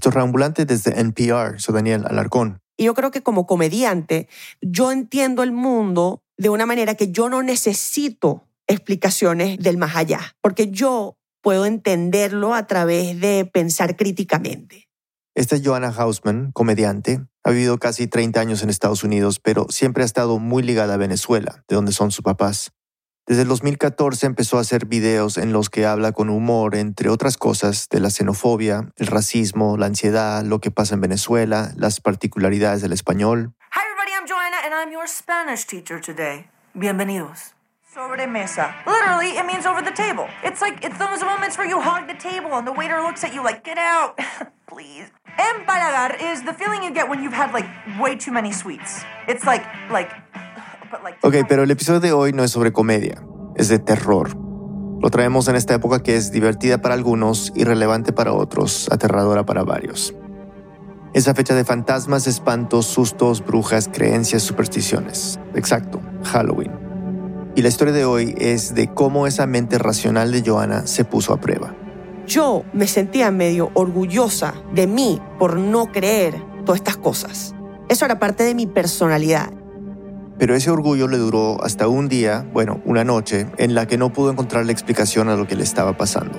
Esto es Reambulante desde NPR, soy Daniel Alarcón. Y yo creo que como comediante, yo entiendo el mundo de una manera que yo no necesito explicaciones del más allá, porque yo puedo entenderlo a través de pensar críticamente. Esta es Joanna Hausman, comediante. Ha vivido casi 30 años en Estados Unidos, pero siempre ha estado muy ligada a Venezuela, de donde son sus papás. Desde el 2014 empezó a hacer videos en los que habla con humor, entre otras cosas, de la xenofobia, el racismo, la ansiedad, lo que pasa en Venezuela, las particularidades del español. Hi everybody, I'm Joanna and I'm your Spanish teacher today. Bienvenidos. Sobremesa. Literally, it means over the table. It's like it's those moments where you hog the table and the waiter looks at you like, "Get out, please." Empalagar is the feeling you get when you've had like way too many sweets. It's like like Ok, pero el episodio de hoy no es sobre comedia, es de terror. Lo traemos en esta época que es divertida para algunos, irrelevante para otros, aterradora para varios. Esa fecha de fantasmas, espantos, sustos, brujas, creencias, supersticiones. Exacto, Halloween. Y la historia de hoy es de cómo esa mente racional de Joanna se puso a prueba. Yo me sentía medio orgullosa de mí por no creer todas estas cosas. Eso era parte de mi personalidad pero ese orgullo le duró hasta un día, bueno, una noche, en la que no pudo encontrar la explicación a lo que le estaba pasando.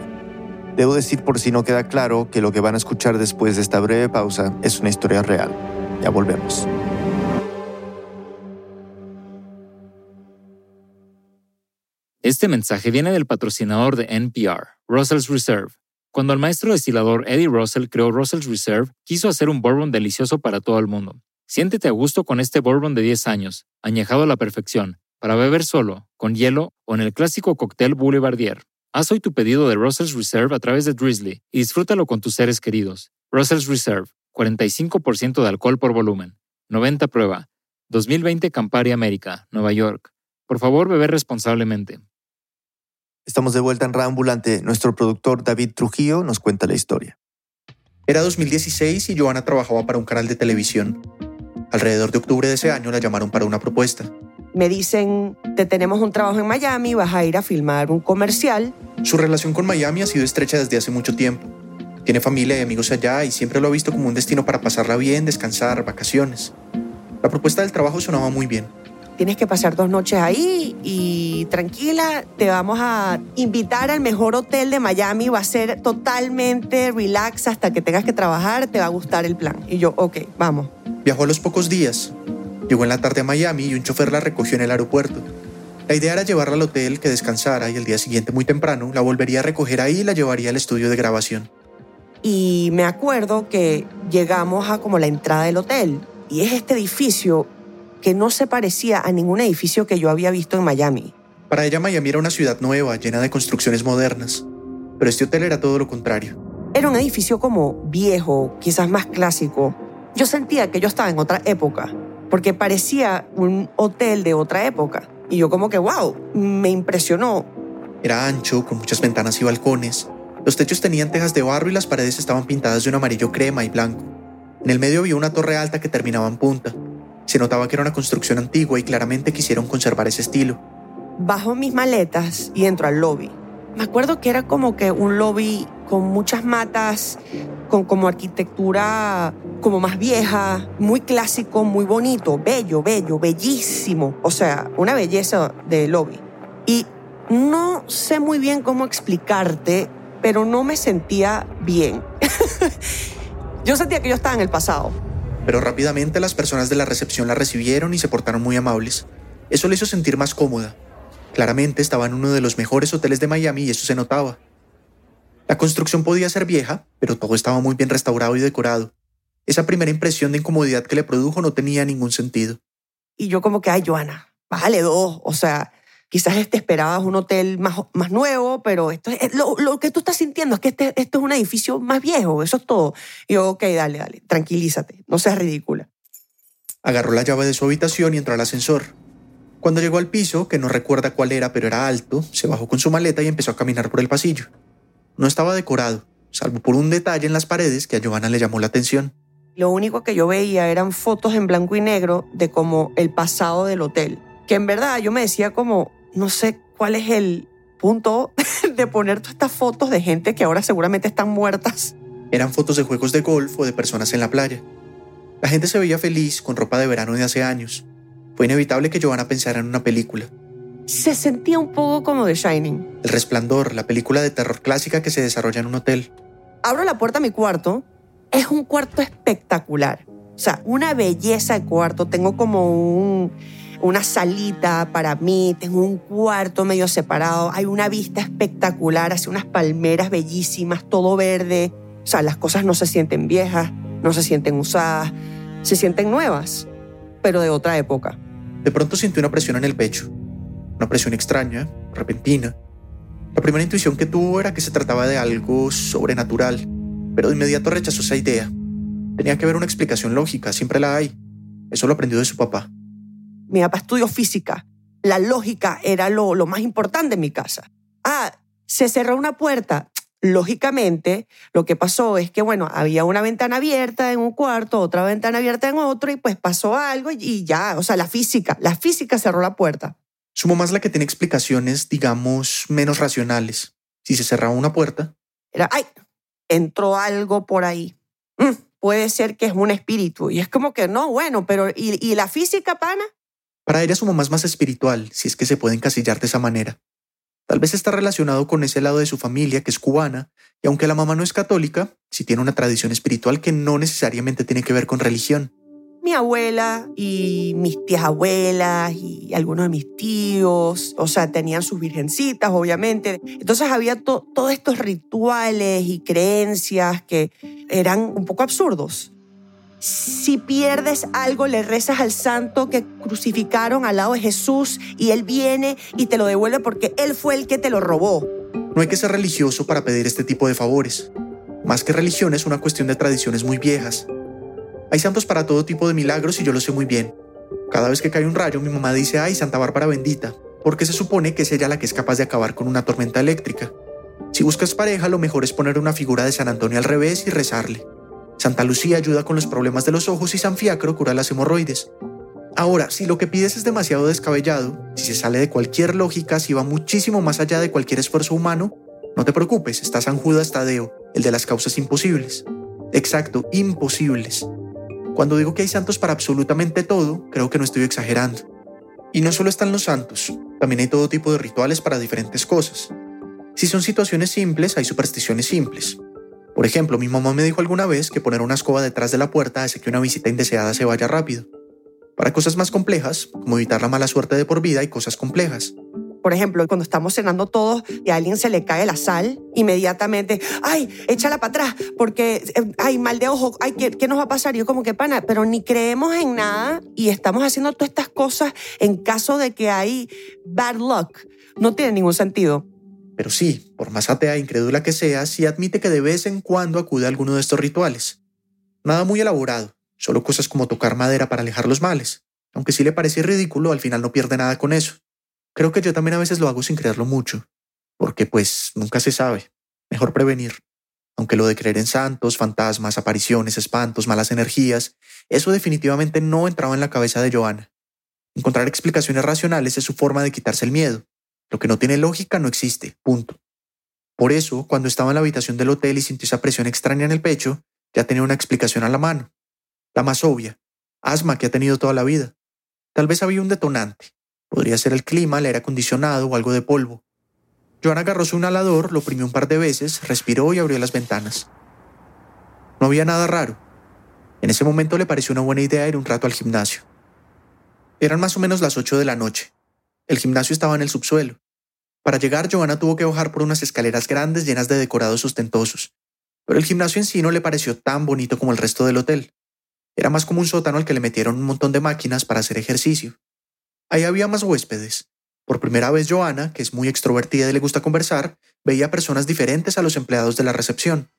Debo decir por si no queda claro que lo que van a escuchar después de esta breve pausa es una historia real. Ya volvemos. Este mensaje viene del patrocinador de NPR, Russell's Reserve. Cuando el maestro destilador Eddie Russell creó Russell's Reserve, quiso hacer un bourbon delicioso para todo el mundo. Siéntete a gusto con este bourbon de 10 años, añejado a la perfección, para beber solo, con hielo o en el clásico cóctel Boulevardier. Haz hoy tu pedido de Russell's Reserve a través de Drizzly y disfrútalo con tus seres queridos. Russell's Reserve, 45% de alcohol por volumen. 90 prueba. 2020 Campari América, Nueva York. Por favor, beber responsablemente. Estamos de vuelta en Rambulante. Nuestro productor David Trujillo nos cuenta la historia. Era 2016 y Joana trabajaba para un canal de televisión. Alrededor de octubre de ese año la llamaron para una propuesta. Me dicen, te tenemos un trabajo en Miami, vas a ir a filmar un comercial. Su relación con Miami ha sido estrecha desde hace mucho tiempo. Tiene familia y amigos allá y siempre lo ha visto como un destino para pasarla bien, descansar, vacaciones. La propuesta del trabajo sonaba muy bien. Tienes que pasar dos noches ahí y tranquila, te vamos a invitar al mejor hotel de Miami, va a ser totalmente relax hasta que tengas que trabajar, te va a gustar el plan. Y yo, ok, vamos. Viajó a los pocos días. Llegó en la tarde a Miami y un chofer la recogió en el aeropuerto. La idea era llevarla al hotel, que descansara y el día siguiente muy temprano la volvería a recoger ahí y la llevaría al estudio de grabación. Y me acuerdo que llegamos a como la entrada del hotel y es este edificio que no se parecía a ningún edificio que yo había visto en Miami. Para ella Miami era una ciudad nueva, llena de construcciones modernas, pero este hotel era todo lo contrario. Era un edificio como viejo, quizás más clásico, yo sentía que yo estaba en otra época, porque parecía un hotel de otra época. Y yo como que, wow, me impresionó. Era ancho, con muchas ventanas y balcones. Los techos tenían tejas de barro y las paredes estaban pintadas de un amarillo crema y blanco. En el medio había una torre alta que terminaba en punta. Se notaba que era una construcción antigua y claramente quisieron conservar ese estilo. Bajo mis maletas y entro al lobby. Me acuerdo que era como que un lobby con muchas matas, con como arquitectura como más vieja, muy clásico, muy bonito, bello, bello, bellísimo. O sea, una belleza de lobby. Y no sé muy bien cómo explicarte, pero no me sentía bien. yo sentía que yo estaba en el pasado. Pero rápidamente las personas de la recepción la recibieron y se portaron muy amables. Eso le hizo sentir más cómoda. Claramente estaba en uno de los mejores hoteles de Miami y eso se notaba. La construcción podía ser vieja, pero todo estaba muy bien restaurado y decorado. Esa primera impresión de incomodidad que le produjo no tenía ningún sentido. Y yo como que, ay, Joana, bájale dos. O sea, quizás te esperabas un hotel más, más nuevo, pero esto es, lo, lo, que tú estás sintiendo es que este, esto es un edificio más viejo, eso es todo. Y yo, ok, dale, dale, tranquilízate, no seas ridícula. Agarró la llave de su habitación y entró al ascensor. Cuando llegó al piso, que no recuerda cuál era, pero era alto, se bajó con su maleta y empezó a caminar por el pasillo. No estaba decorado, salvo por un detalle en las paredes que a Giovanna le llamó la atención. Lo único que yo veía eran fotos en blanco y negro de como el pasado del hotel. Que en verdad yo me decía como, no sé cuál es el punto de poner todas estas fotos de gente que ahora seguramente están muertas. Eran fotos de juegos de golf o de personas en la playa. La gente se veía feliz con ropa de verano de hace años. Fue inevitable que Joanna pensara en una película. Se sentía un poco como The Shining. El Resplandor, la película de terror clásica que se desarrolla en un hotel. Abro la puerta a mi cuarto. Es un cuarto espectacular. O sea, una belleza de cuarto. Tengo como un, una salita para mí, tengo un cuarto medio separado, hay una vista espectacular hacia unas palmeras bellísimas, todo verde. O sea, las cosas no se sienten viejas, no se sienten usadas, se sienten nuevas, pero de otra época. De pronto sintió una presión en el pecho, una presión extraña, repentina. La primera intuición que tuvo era que se trataba de algo sobrenatural, pero de inmediato rechazó esa idea. Tenía que haber una explicación lógica, siempre la hay. Eso lo aprendió de su papá. Mi papá estudió física. La lógica era lo, lo más importante en mi casa. Ah, se cerró una puerta. Lógicamente, lo que pasó es que, bueno, había una ventana abierta en un cuarto, otra ventana abierta en otro, y pues pasó algo y ya, o sea, la física, la física cerró la puerta. Su mamá es la que tiene explicaciones, digamos, menos racionales. Si se cerraba una puerta. Era, ay, entró algo por ahí. Mm, puede ser que es un espíritu. Y es como que no, bueno, pero ¿y, y la física, pana? Para ella su mamá es más espiritual, si es que se puede encasillar de esa manera. Tal vez está relacionado con ese lado de su familia que es cubana, y aunque la mamá no es católica, sí tiene una tradición espiritual que no necesariamente tiene que ver con religión. Mi abuela y mis tías abuelas y algunos de mis tíos, o sea, tenían sus virgencitas, obviamente. Entonces había todos estos rituales y creencias que eran un poco absurdos. Si pierdes algo, le rezas al santo que crucificaron al lado de Jesús y él viene y te lo devuelve porque él fue el que te lo robó. No hay que ser religioso para pedir este tipo de favores. Más que religión es una cuestión de tradiciones muy viejas. Hay santos para todo tipo de milagros y yo lo sé muy bien. Cada vez que cae un rayo, mi mamá dice, ay, Santa Bárbara bendita, porque se supone que es ella la que es capaz de acabar con una tormenta eléctrica. Si buscas pareja, lo mejor es poner una figura de San Antonio al revés y rezarle. Santa Lucía ayuda con los problemas de los ojos y San Fiacro cura las hemorroides. Ahora, si lo que pides es demasiado descabellado, si se sale de cualquier lógica, si va muchísimo más allá de cualquier esfuerzo humano, no te preocupes, está San Judas Tadeo, el de las causas imposibles. Exacto, imposibles. Cuando digo que hay santos para absolutamente todo, creo que no estoy exagerando. Y no solo están los santos, también hay todo tipo de rituales para diferentes cosas. Si son situaciones simples, hay supersticiones simples. Por ejemplo, mi mamá me dijo alguna vez que poner una escoba detrás de la puerta hace que una visita indeseada se vaya rápido. Para cosas más complejas, como evitar la mala suerte de por vida, hay cosas complejas. Por ejemplo, cuando estamos cenando todos y a alguien se le cae la sal, inmediatamente, ay, échala para atrás, porque, eh, ay, mal de ojo, ay, ¿qué, ¿qué, nos va a pasar? Y yo como que, pana, pero ni creemos en nada y estamos haciendo todas estas cosas en caso de que hay bad luck. No tiene ningún sentido. Pero sí, por más atea e incrédula que sea, sí admite que de vez en cuando acude a alguno de estos rituales. Nada muy elaborado, solo cosas como tocar madera para alejar los males. Aunque sí le parece ridículo, al final no pierde nada con eso. Creo que yo también a veces lo hago sin creerlo mucho, porque pues nunca se sabe. Mejor prevenir. Aunque lo de creer en santos, fantasmas, apariciones, espantos, malas energías, eso definitivamente no entraba en la cabeza de Joana. Encontrar explicaciones racionales es su forma de quitarse el miedo, lo que no tiene lógica no existe, punto. Por eso, cuando estaba en la habitación del hotel y sintió esa presión extraña en el pecho, ya tenía una explicación a la mano. La más obvia, asma que ha tenido toda la vida. Tal vez había un detonante. Podría ser el clima, el aire acondicionado o algo de polvo. Joan agarró su inhalador, lo oprimió un par de veces, respiró y abrió las ventanas. No había nada raro. En ese momento le pareció una buena idea ir un rato al gimnasio. Eran más o menos las 8 de la noche. El gimnasio estaba en el subsuelo. Para llegar, Johanna tuvo que bajar por unas escaleras grandes llenas de decorados ostentosos. Pero el gimnasio en sí no le pareció tan bonito como el resto del hotel. Era más como un sótano al que le metieron un montón de máquinas para hacer ejercicio. Ahí había más huéspedes. Por primera vez Johanna, que es muy extrovertida y le gusta conversar, veía personas diferentes a los empleados de la recepción.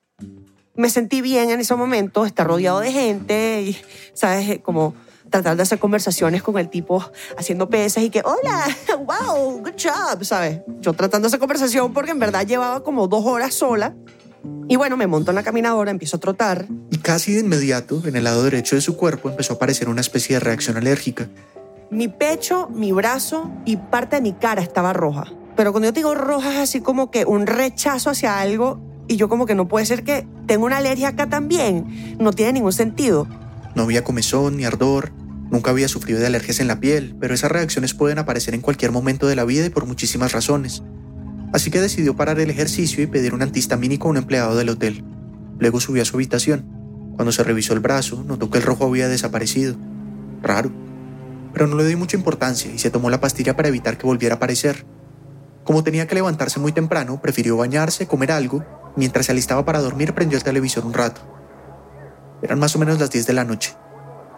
Me sentí bien en ese momento, estar rodeado de gente y, ¿sabes? Como tratar de hacer conversaciones con el tipo haciendo pesas y que, hola, wow, good job, ¿sabes? Yo tratando hacer conversación porque en verdad llevaba como dos horas sola. Y bueno, me monto en la caminadora, empiezo a trotar. Y casi de inmediato, en el lado derecho de su cuerpo, empezó a aparecer una especie de reacción alérgica. Mi pecho, mi brazo y parte de mi cara estaba roja. Pero cuando yo digo roja es así como que un rechazo hacia algo Y yo como que no puede ser que tengo una alergia acá también. No tiene ningún sentido. No había comezón ni ardor, nunca había sufrido de alergias en la piel, pero esas reacciones pueden aparecer en cualquier momento de la vida y por muchísimas razones. Así que decidió parar el ejercicio y pedir un antihistamínico a un empleado del hotel. Luego subió a su habitación. Cuando se revisó el brazo, notó que el rojo había desaparecido. Raro. Pero no le dio mucha importancia y se tomó la pastilla para evitar que volviera a aparecer. Como tenía que levantarse muy temprano, prefirió bañarse, comer algo. Mientras se alistaba para dormir, prendió el televisor un rato. Eran más o menos las 10 de la noche.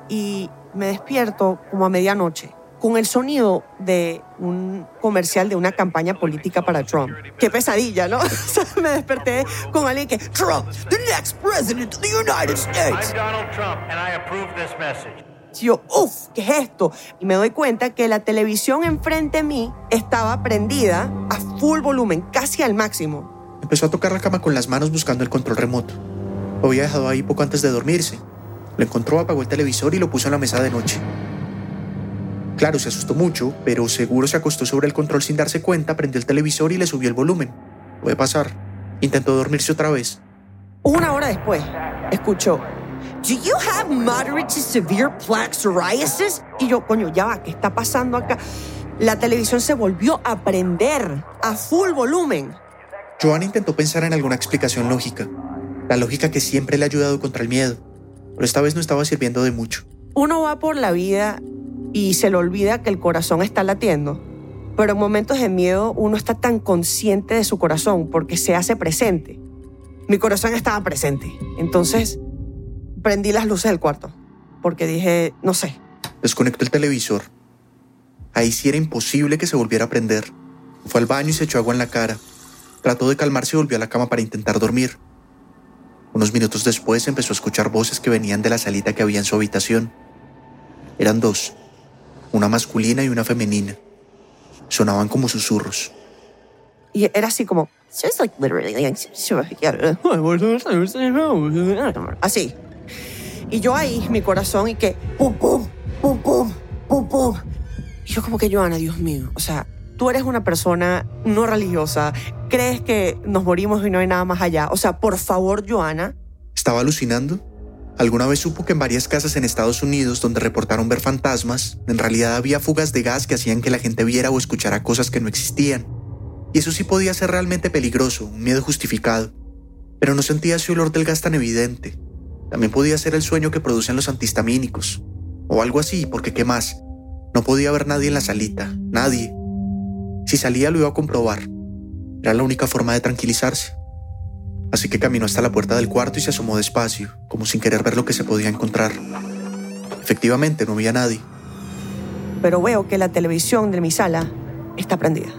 Y me despierto como a medianoche con el sonido de un comercial de una campaña política para Trump. Qué pesadilla, ¿no? me desperté con alguien que Trump, the next president of the United States. I'm Donald Trump, and I approve this message. Y yo, uff, ¿qué es esto? Y me doy cuenta que la televisión enfrente de mí estaba prendida a full volumen, casi al máximo. Empezó a tocar la cama con las manos buscando el control remoto. Lo había dejado ahí poco antes de dormirse. Lo encontró, apagó el televisor y lo puso en la mesa de noche. Claro, se asustó mucho, pero seguro se acostó sobre el control sin darse cuenta, prendió el televisor y le subió el volumen. Puede pasar. Intentó dormirse otra vez. Una hora después, escuchó, Do you have moderate to severe plaque psoriasis? Y yo, coño, ya va, ¿qué está pasando acá? La televisión se volvió a prender a full volumen. Joan intentó pensar en alguna explicación lógica, la lógica que siempre le ha ayudado contra el miedo, pero esta vez no estaba sirviendo de mucho. Uno va por la vida y se le olvida que el corazón está latiendo, pero en momentos de miedo uno está tan consciente de su corazón porque se hace presente. Mi corazón estaba presente, entonces prendí las luces del cuarto porque dije, no sé, Desconectó el televisor. Ahí sí era imposible que se volviera a prender. Fue al baño y se echó agua en la cara. Trató de calmarse y volvió a la cama para intentar dormir. Unos minutos después empezó a escuchar voces que venían de la salita que había en su habitación. Eran dos, una masculina y una femenina. Sonaban como susurros. y era así como, así. Y yo ahí, mi corazón, y que pum, pum, pum, pum, pum, pum. Y yo como que, Joana, Dios mío, o sea, tú eres una persona no religiosa, crees que nos morimos y no hay nada más allá. O sea, por favor, Joana, ¿Estaba alucinando? ¿Alguna vez supo que en varias casas en Estados Unidos donde reportaron ver fantasmas, en realidad había fugas de gas que hacían que la gente viera o escuchara cosas que no existían? Y eso sí podía ser realmente peligroso, un miedo justificado. Pero no sentía ese olor del gas tan evidente. También podía ser el sueño que producen los antihistamínicos. O algo así, porque ¿qué más? No podía haber nadie en la salita, nadie. Si salía lo iba a comprobar. Era la única forma de tranquilizarse. Así que caminó hasta la puerta del cuarto y se asomó despacio, como sin querer ver lo que se podía encontrar. Efectivamente, no había nadie. pero veo que la televisión de mi sala está prendida.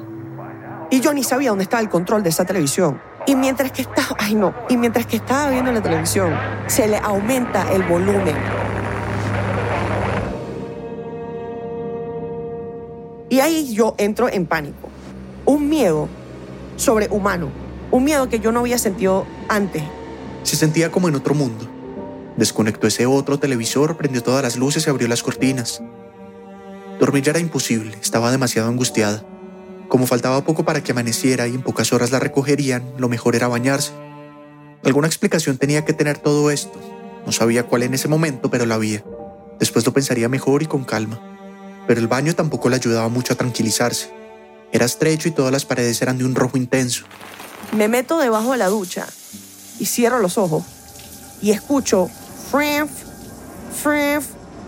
Y yo ni sabía dónde estaba el control de esa televisión. Y mientras que estaba, ay no, y mientras que estaba viendo la televisión, se le aumenta el volumen. Y ahí yo entro en pánico. Un miedo sobrehumano. Un miedo que yo no había sentido antes. Se sentía como en otro mundo. Desconectó ese otro televisor, prendió todas las luces y abrió las cortinas. Dormir ya era imposible, estaba demasiado angustiada. Como faltaba poco para que amaneciera y en pocas horas la recogerían, lo mejor era bañarse. Alguna explicación tenía que tener todo esto. No sabía cuál en ese momento, pero la había. Después lo pensaría mejor y con calma. Pero el baño tampoco le ayudaba mucho a tranquilizarse. Era estrecho y todas las paredes eran de un rojo intenso. Me meto debajo de la ducha y cierro los ojos y escucho frif, frif,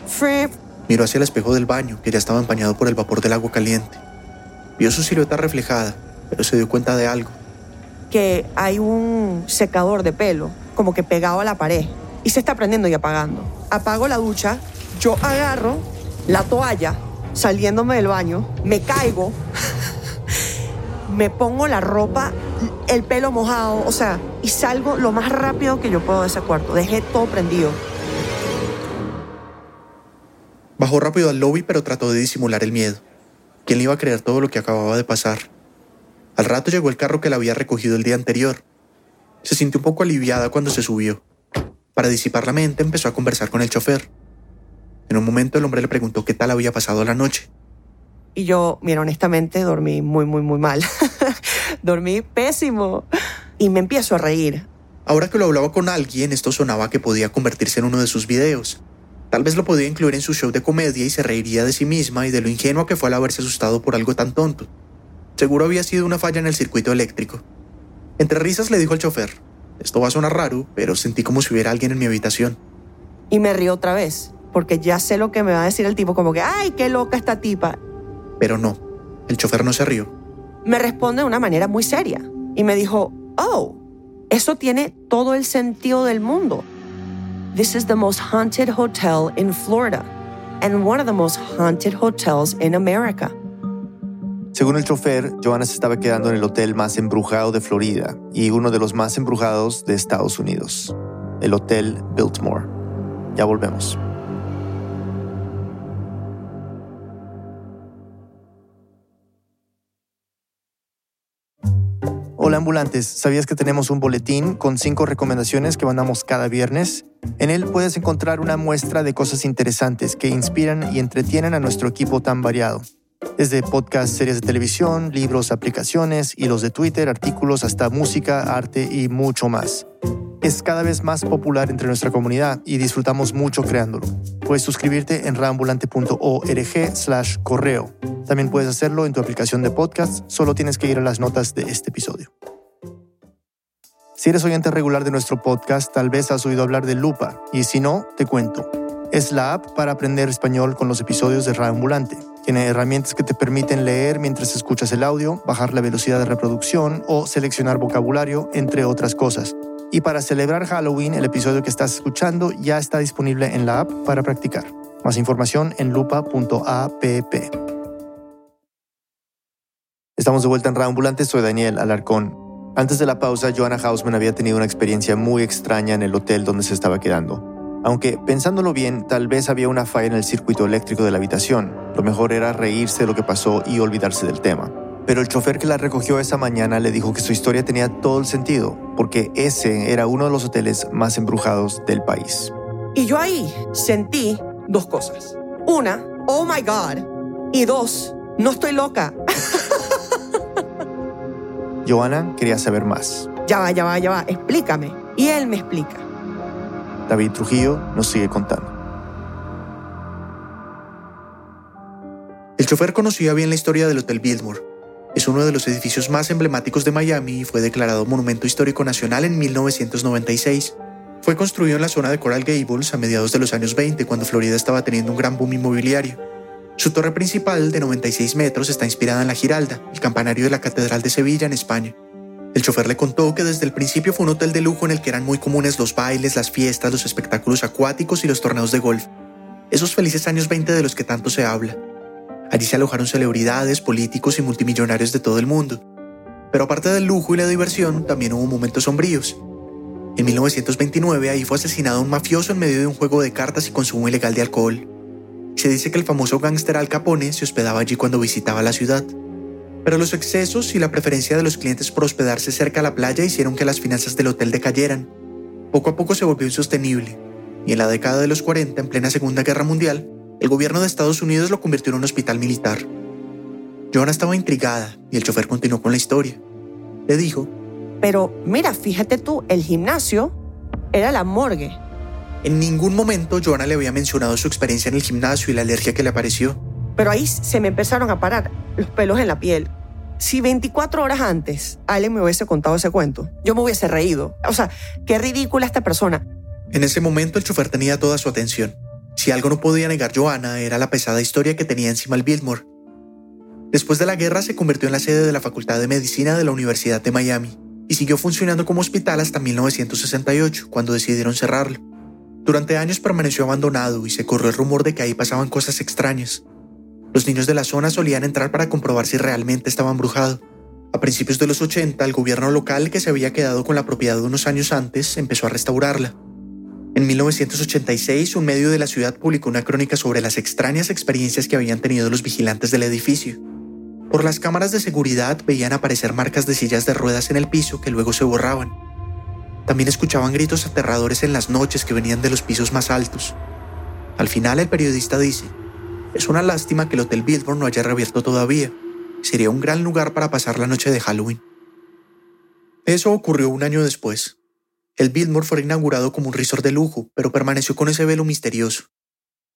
frif. Miró hacia el espejo del baño, que ya estaba empañado por el vapor del agua caliente. Vio su silueta reflejada, pero se dio cuenta de algo. que hay un secador de pelo como que pegado a la pared y se está prendiendo y apagando. Apago la ducha, yo agarro la toalla saliéndome del baño, me caigo, me pongo la ropa, el pelo mojado, o sea, y salgo lo más rápido que yo puedo de ese cuarto. Dejé todo prendido. Bajó rápido al lobby, pero trató de disimular el miedo. ¿Quién le iba a creer todo lo que acababa de pasar? Al rato llegó el carro que la había recogido el día anterior. Se sintió un poco aliviada cuando se subió. Para disipar la mente, empezó a conversar con el chofer. En un momento el hombre le preguntó qué tal había pasado la noche. Y yo, mira, honestamente dormí muy, muy, muy mal. dormí pésimo. y me empiezo a reír. Ahora que lo hablaba con alguien, esto sonaba que podía convertirse en uno de sus videos. Tal vez lo podía incluir en su show de comedia y se reiría de sí misma y de lo ingenua que fue al haberse asustado por algo tan tonto. Seguro había sido una falla en el circuito eléctrico. Entre risas le dijo al chofer, esto va a sonar raro, pero sentí como si hubiera alguien en mi habitación. Y me río otra vez, porque ya sé lo que me va a decir el tipo, como que, ay, qué loca esta tipa. Pero no, el chofer no se rió. Me responde de una manera muy seria y me dijo, oh, eso tiene todo el sentido del mundo. This is the most haunted hotel in Florida and one of the most haunted hotels in America. Según el chofer, Joanna se estaba quedando en el hotel más embrujado de Florida y uno de los más embrujados de Estados Unidos, el Hotel Biltmore. Ya volvemos. Hola ambulantes, ¿sabías que tenemos un boletín con cinco recomendaciones que mandamos cada viernes? En él puedes encontrar una muestra de cosas interesantes que inspiran y entretienen a nuestro equipo tan variado. Desde podcasts, series de televisión, libros, aplicaciones, hilos de Twitter, artículos, hasta música, arte y mucho más. Es cada vez más popular entre nuestra comunidad y disfrutamos mucho creándolo. Puedes suscribirte en rambulante.org slash correo. También puedes hacerlo en tu aplicación de podcast, solo tienes que ir a las notas de este episodio. Si eres oyente regular de nuestro podcast, tal vez has oído hablar de Lupa, y si no, te cuento. Es la app para aprender español con los episodios de Radio. Tiene herramientas que te permiten leer mientras escuchas el audio, bajar la velocidad de reproducción o seleccionar vocabulario, entre otras cosas. Y para celebrar Halloween, el episodio que estás escuchando ya está disponible en la app para practicar. Más información en lupa.app. Estamos de vuelta en Radio soy Daniel Alarcón. Antes de la pausa, Joanna Hausman había tenido una experiencia muy extraña en el hotel donde se estaba quedando. Aunque pensándolo bien, tal vez había una falla en el circuito eléctrico de la habitación. Lo mejor era reírse de lo que pasó y olvidarse del tema. Pero el chofer que la recogió esa mañana le dijo que su historia tenía todo el sentido, porque ese era uno de los hoteles más embrujados del país. Y yo ahí sentí dos cosas. Una, oh my God. Y dos, no estoy loca. Joana quería saber más. Ya va, ya va, ya va, explícame. Y él me explica. David Trujillo nos sigue contando. El chofer conocía bien la historia del Hotel Biltmore. Es uno de los edificios más emblemáticos de Miami y fue declarado Monumento Histórico Nacional en 1996. Fue construido en la zona de Coral Gables a mediados de los años 20, cuando Florida estaba teniendo un gran boom inmobiliario. Su torre principal, de 96 metros, está inspirada en la Giralda, el campanario de la Catedral de Sevilla, en España. El chofer le contó que desde el principio fue un hotel de lujo en el que eran muy comunes los bailes, las fiestas, los espectáculos acuáticos y los torneos de golf. Esos felices años 20 de los que tanto se habla. Allí se alojaron celebridades, políticos y multimillonarios de todo el mundo. Pero aparte del lujo y la diversión, también hubo momentos sombríos. En 1929 ahí fue asesinado un mafioso en medio de un juego de cartas y consumo ilegal de alcohol. Se dice que el famoso gángster Al Capone se hospedaba allí cuando visitaba la ciudad. Pero los excesos y la preferencia de los clientes por hospedarse cerca a la playa hicieron que las finanzas del hotel decayeran. Poco a poco se volvió insostenible, y en la década de los 40, en plena Segunda Guerra Mundial, el gobierno de Estados Unidos lo convirtió en un hospital militar. Joanna estaba intrigada y el chofer continuó con la historia. Le dijo, Pero mira, fíjate tú, el gimnasio era la morgue. En ningún momento Joanna le había mencionado su experiencia en el gimnasio y la alergia que le apareció. Pero ahí se me empezaron a parar los pelos en la piel si 24 horas antes alguien me hubiese contado ese cuento, yo me hubiese reído. O sea, qué ridícula esta persona. En ese momento el chofer tenía toda su atención. Si algo no podía negar Joanna era la pesada historia que tenía encima el Biltmore. Después de la guerra se convirtió en la sede de la Facultad de Medicina de la Universidad de Miami y siguió funcionando como hospital hasta 1968, cuando decidieron cerrarlo. Durante años permaneció abandonado y se corrió el rumor de que ahí pasaban cosas extrañas. Los niños de la zona solían entrar para comprobar si realmente estaba embrujado. A principios de los 80, el gobierno local, que se había quedado con la propiedad unos años antes, empezó a restaurarla. En 1986, un medio de la ciudad publicó una crónica sobre las extrañas experiencias que habían tenido los vigilantes del edificio. Por las cámaras de seguridad veían aparecer marcas de sillas de ruedas en el piso que luego se borraban. También escuchaban gritos aterradores en las noches que venían de los pisos más altos. Al final el periodista dice, es una lástima que el Hotel Biltmore no haya reabierto todavía. Sería un gran lugar para pasar la noche de Halloween. Eso ocurrió un año después. El Biltmore fue inaugurado como un resort de lujo, pero permaneció con ese velo misterioso.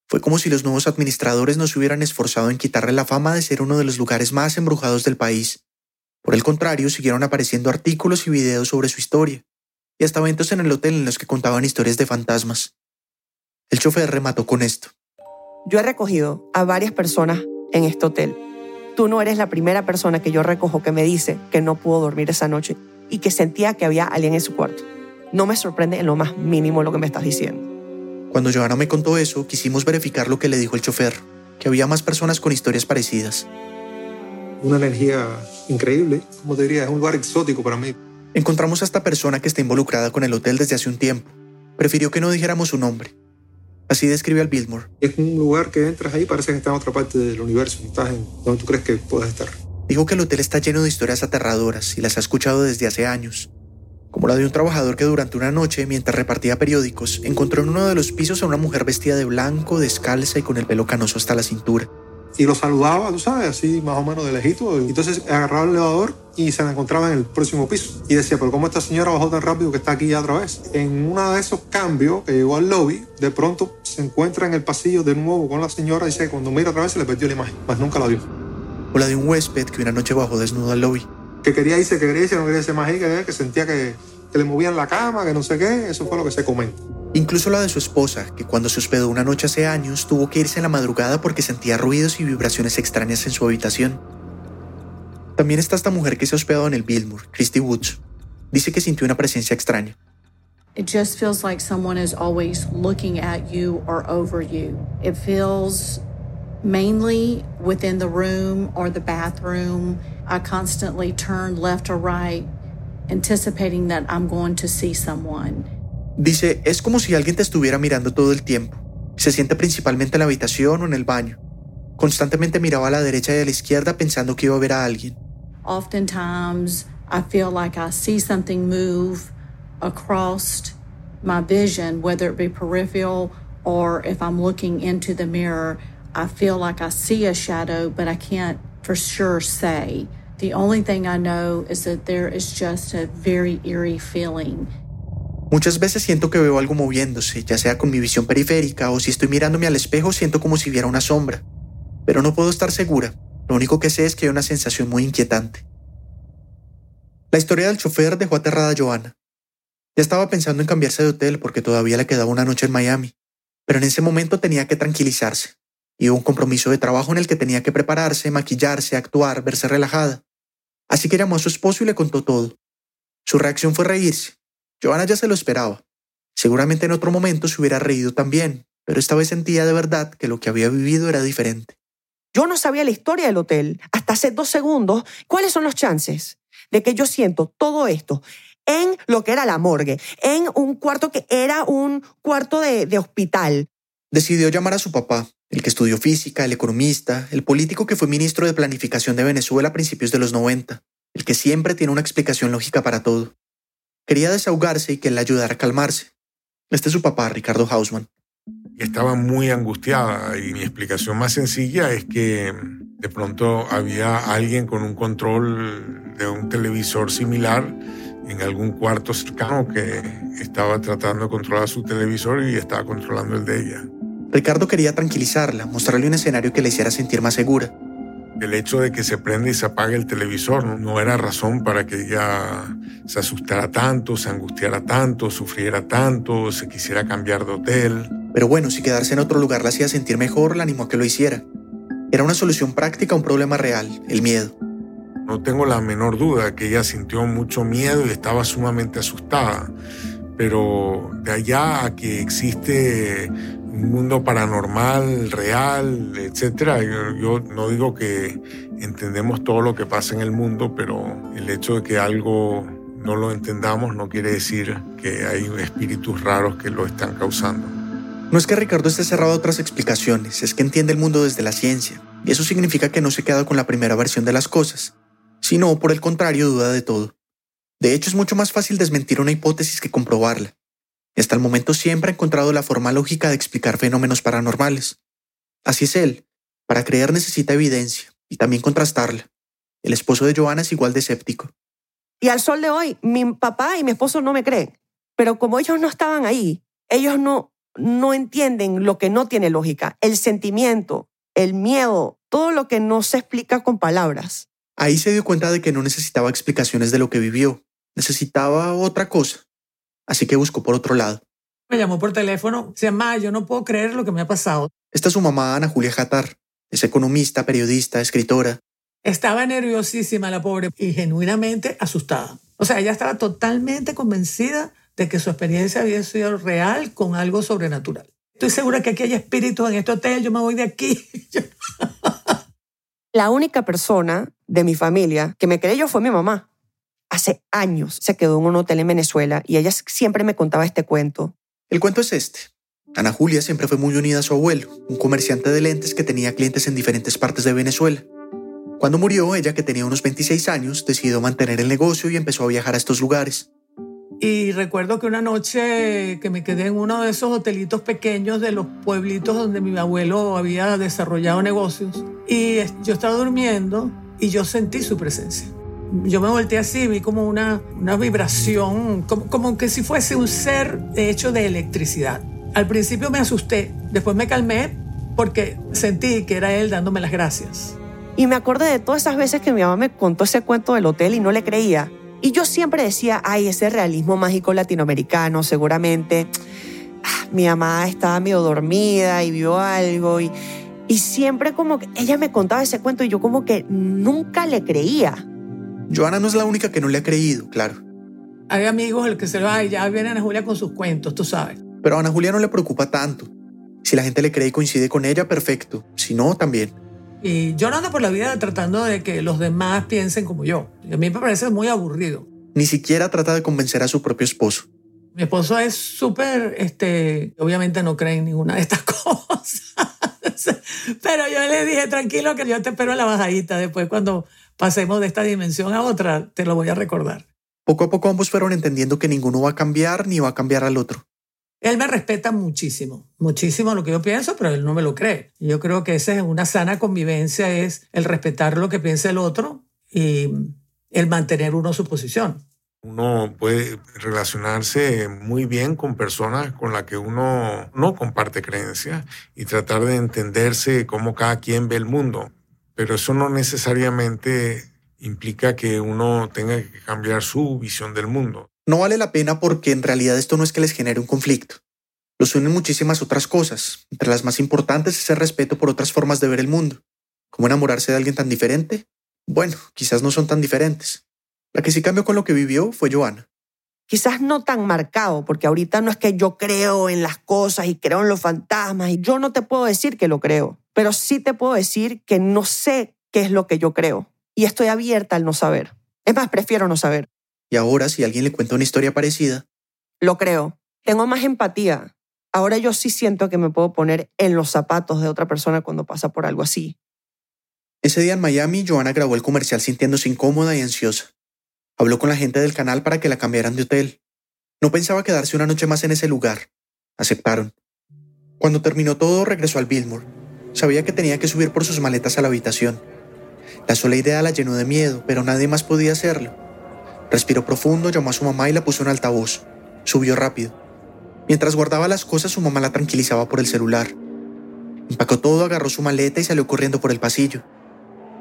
Fue como si los nuevos administradores no se hubieran esforzado en quitarle la fama de ser uno de los lugares más embrujados del país. Por el contrario, siguieron apareciendo artículos y videos sobre su historia, y hasta eventos en el hotel en los que contaban historias de fantasmas. El chofer remató con esto. Yo he recogido a varias personas en este hotel. Tú no eres la primera persona que yo recojo que me dice que no pudo dormir esa noche y que sentía que había alguien en su cuarto. No me sorprende en lo más mínimo lo que me estás diciendo. Cuando Johanna me contó eso, quisimos verificar lo que le dijo el chofer, que había más personas con historias parecidas. Una energía increíble, como te diría, es un lugar exótico para mí. Encontramos a esta persona que está involucrada con el hotel desde hace un tiempo. Prefirió que no dijéramos su nombre. Así describe al Biltmore. Es un lugar que entras ahí, parece que está en otra parte del universo, estás en donde tú crees que puedes estar. Dijo que el hotel está lleno de historias aterradoras y las ha escuchado desde hace años. Como la de un trabajador que durante una noche, mientras repartía periódicos, encontró en uno de los pisos a una mujer vestida de blanco, descalza y con el pelo canoso hasta la cintura. Y lo saludaba, tú sabes, así más o menos de lejito. Entonces agarraba el elevador y se la encontraba en el próximo piso. Y decía, pero ¿cómo esta señora bajó tan rápido que está aquí ya otra vez? En uno de esos cambios que llegó al lobby, de pronto se encuentra en el pasillo de nuevo con la señora y dice, cuando mira otra vez se le perdió la imagen, más nunca la vio. O la de un huésped que una noche bajó desnudo al lobby. Que quería irse, que quería irse, no quería irse más ahí, que, que sentía que, que le movían la cama, que no sé qué, eso fue lo que se comenta. Incluso la de su esposa, que cuando se hospedó una noche hace años tuvo que irse en la madrugada porque sentía ruidos y vibraciones extrañas en su habitación. También está esta mujer que se ha hospedado en el Biltmore, Christy Woods. Dice que sintió una presencia extraña. It just feels like someone is always looking at you or over you. It feels mainly within the room or the bathroom. I constantly turn left or right, anticipating that I'm going to see someone. Dice, es como si alguien te estuviera mirando todo el tiempo. Se siente principalmente en la habitación o en el baño. Constantemente miraba a la derecha y a la izquierda pensando que iba a ver a alguien. Oftentimes, I feel like I see something move across my vision, whether it be peripheral or if I'm looking into the mirror. I feel like I see a shadow, but I can't for sure say. The only thing I know is that there is just a very eerie feeling. Muchas veces siento que veo algo moviéndose, ya sea con mi visión periférica o si estoy mirándome al espejo siento como si viera una sombra. Pero no puedo estar segura. Lo único que sé es que hay una sensación muy inquietante. La historia del chofer dejó aterrada a Joanna. Ya estaba pensando en cambiarse de hotel porque todavía le quedaba una noche en Miami, pero en ese momento tenía que tranquilizarse. Y un compromiso de trabajo en el que tenía que prepararse, maquillarse, actuar, verse relajada. Así que llamó a su esposo y le contó todo. Su reacción fue reírse. Joanna ya se lo esperaba. Seguramente en otro momento se hubiera reído también, pero esta vez sentía de verdad que lo que había vivido era diferente. Yo no sabía la historia del hotel hasta hace dos segundos. ¿Cuáles son los chances de que yo siento todo esto en lo que era la morgue, en un cuarto que era un cuarto de, de hospital? Decidió llamar a su papá, el que estudió física, el economista, el político que fue ministro de Planificación de Venezuela a principios de los 90, el que siempre tiene una explicación lógica para todo. Quería desahogarse y que le ayudara a calmarse. Este es su papá, Ricardo Hausman. Estaba muy angustiada y mi explicación más sencilla es que de pronto había alguien con un control de un televisor similar en algún cuarto cercano que estaba tratando de controlar su televisor y estaba controlando el de ella. Ricardo quería tranquilizarla, mostrarle un escenario que le hiciera sentir más segura. El hecho de que se prenda y se apague el televisor no, no era razón para que ella se asustara tanto, se angustiara tanto, sufriera tanto, se quisiera cambiar de hotel. Pero bueno, si quedarse en otro lugar la hacía sentir mejor, la animó a que lo hiciera. Era una solución práctica a un problema real, el miedo. No tengo la menor duda que ella sintió mucho miedo y estaba sumamente asustada. Pero de allá a que existe un mundo paranormal, real, etcétera, yo, no digo que entendemos todo lo que pasa en el mundo, pero el hecho de que algo no lo entendamos no quiere decir que hay espíritus raros que lo están causando. No es que Ricardo esté cerrado a otras explicaciones, es que entiende el mundo desde la ciencia, y eso significa que no se queda con la primera versión de las cosas, sino por el contrario duda de todo. De hecho, es mucho más fácil desmentir una hipótesis que comprobarla. Y hasta el momento siempre ha encontrado la forma lógica de explicar fenómenos paranormales. Así es él. Para creer necesita evidencia y también contrastarla. El esposo de Joana es igual de escéptico. Y al sol de hoy, mi papá y mi esposo no me creen. Pero como ellos no estaban ahí, ellos no, no entienden lo que no tiene lógica, el sentimiento, el miedo, todo lo que no se explica con palabras. Ahí se dio cuenta de que no necesitaba explicaciones de lo que vivió, necesitaba otra cosa. Así que buscó por otro lado. Me llamó por teléfono, se llama, yo no puedo creer lo que me ha pasado. Esta es su mamá, Ana Julia Jatar. Es economista, periodista, escritora. Estaba nerviosísima la pobre y genuinamente asustada. O sea, ella estaba totalmente convencida de que su experiencia había sido real con algo sobrenatural. Estoy segura que aquí hay espíritus en este hotel, yo me voy de aquí. La única persona de mi familia que me creyó fue mi mamá. Hace años se quedó en un hotel en Venezuela y ella siempre me contaba este cuento. El cuento es este. Ana Julia siempre fue muy unida a su abuelo, un comerciante de lentes que tenía clientes en diferentes partes de Venezuela. Cuando murió, ella, que tenía unos 26 años, decidió mantener el negocio y empezó a viajar a estos lugares. Y recuerdo que una noche que me quedé en uno de esos hotelitos pequeños de los pueblitos donde mi abuelo había desarrollado negocios. Y yo estaba durmiendo y yo sentí su presencia. Yo me volteé así, vi como una, una vibración, como, como que si fuese un ser hecho de electricidad. Al principio me asusté, después me calmé porque sentí que era él dándome las gracias. Y me acordé de todas esas veces que mi mamá me contó ese cuento del hotel y no le creía. Y yo siempre decía, ay, ese realismo mágico latinoamericano, seguramente ah, mi mamá estaba medio dormida y vio algo y, y siempre como que ella me contaba ese cuento y yo como que nunca le creía. Joana no es la única que no le ha creído, claro. Hay amigos el que se va y ya viene Ana Julia con sus cuentos, tú sabes. Pero a Ana Julia no le preocupa tanto. Si la gente le cree y coincide con ella, perfecto. Si no, también. Y yo no ando por la vida tratando de que los demás piensen como yo. a mí me parece muy aburrido. Ni siquiera trata de convencer a su propio esposo. Mi esposo es súper, este, obviamente no cree en ninguna de estas cosas. Pero yo le dije, tranquilo, que yo te espero en la bajadita. Después, cuando pasemos de esta dimensión a otra, te lo voy a recordar. Poco a poco ambos fueron entendiendo que ninguno va a cambiar ni va a cambiar al otro. Él me respeta muchísimo, muchísimo lo que yo pienso, pero él no me lo cree. Yo creo que esa es una sana convivencia, es el respetar lo que piensa el otro y el mantener uno su posición. Uno puede relacionarse muy bien con personas con las que uno no comparte creencias y tratar de entenderse cómo cada quien ve el mundo. Pero eso no necesariamente implica que uno tenga que cambiar su visión del mundo. No vale la pena porque en realidad esto no es que les genere un conflicto. Los unen muchísimas otras cosas. Entre las más importantes es el respeto por otras formas de ver el mundo. ¿Cómo enamorarse de alguien tan diferente? Bueno, quizás no son tan diferentes. La que sí cambió con lo que vivió fue Joana. Quizás no tan marcado, porque ahorita no es que yo creo en las cosas y creo en los fantasmas, y yo no te puedo decir que lo creo, pero sí te puedo decir que no sé qué es lo que yo creo, y estoy abierta al no saber. Es más, prefiero no saber. Y ahora, si alguien le cuenta una historia parecida... Lo creo. Tengo más empatía. Ahora yo sí siento que me puedo poner en los zapatos de otra persona cuando pasa por algo así. Ese día en Miami, Joana grabó el comercial sintiéndose incómoda y ansiosa. Habló con la gente del canal para que la cambiaran de hotel. No pensaba quedarse una noche más en ese lugar. Aceptaron. Cuando terminó todo, regresó al Billmore. Sabía que tenía que subir por sus maletas a la habitación. La sola idea la llenó de miedo, pero nadie más podía hacerlo. Respiró profundo, llamó a su mamá y la puso en altavoz. Subió rápido. Mientras guardaba las cosas, su mamá la tranquilizaba por el celular. Empacó todo, agarró su maleta y salió corriendo por el pasillo.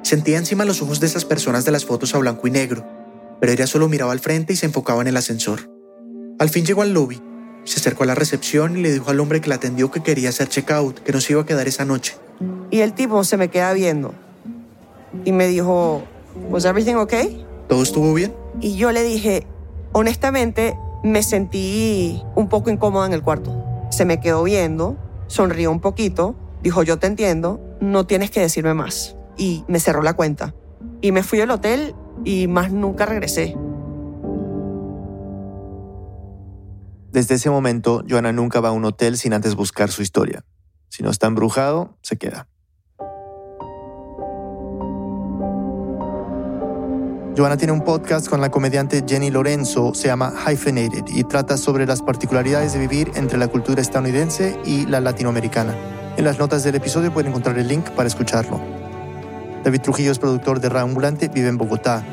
Sentía encima los ojos de esas personas de las fotos a blanco y negro, pero ella solo miraba al frente y se enfocaba en el ascensor. Al fin llegó al lobby, se acercó a la recepción y le dijo al hombre que la atendió que quería hacer checkout, que nos iba a quedar esa noche. Y el tipo se me queda viendo y me dijo, ¿Was everything okay? ¿Todo estuvo bien? Y yo le dije, honestamente, me sentí un poco incómoda en el cuarto. Se me quedó viendo, sonrió un poquito, dijo, yo te entiendo, no tienes que decirme más. Y me cerró la cuenta. Y me fui al hotel y más nunca regresé. Desde ese momento, Joana nunca va a un hotel sin antes buscar su historia. Si no está embrujado, se queda. Joana tiene un podcast con la comediante Jenny Lorenzo, se llama Hyphenated y trata sobre las particularidades de vivir entre la cultura estadounidense y la latinoamericana. En las notas del episodio pueden encontrar el link para escucharlo. David Trujillo es productor de Ambulante, vive en Bogotá.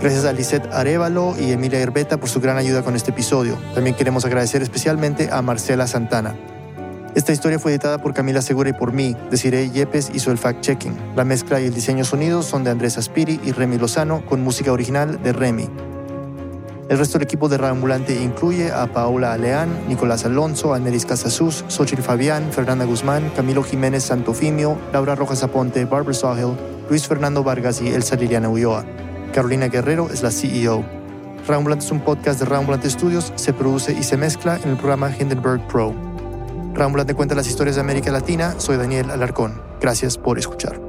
Gracias a Lisette Arevalo y Emilia Herbeta por su gran ayuda con este episodio. También queremos agradecer especialmente a Marcela Santana. Esta historia fue editada por Camila Segura y por mí. Desiree Yepes hizo el fact-checking. La mezcla y el diseño sonidos son de Andrés Aspiri y Remy Lozano, con música original de Remy. El resto del equipo de Ambulante incluye a Paola Aleán, Nicolás Alonso, Aneris Casasus, Xochitl Fabián, Fernanda Guzmán, Camilo Jiménez Santofimio, Laura Rojas Aponte, Barbara Sawhill, Luis Fernando Vargas y Elsa Liliana Ulloa. Carolina Guerrero es la CEO. Ambulante es un podcast de Ambulante Studios, se produce y se mezcla en el programa Hindenburg Pro. Ambulante cuenta las historias de América Latina, soy Daniel Alarcón. Gracias por escuchar.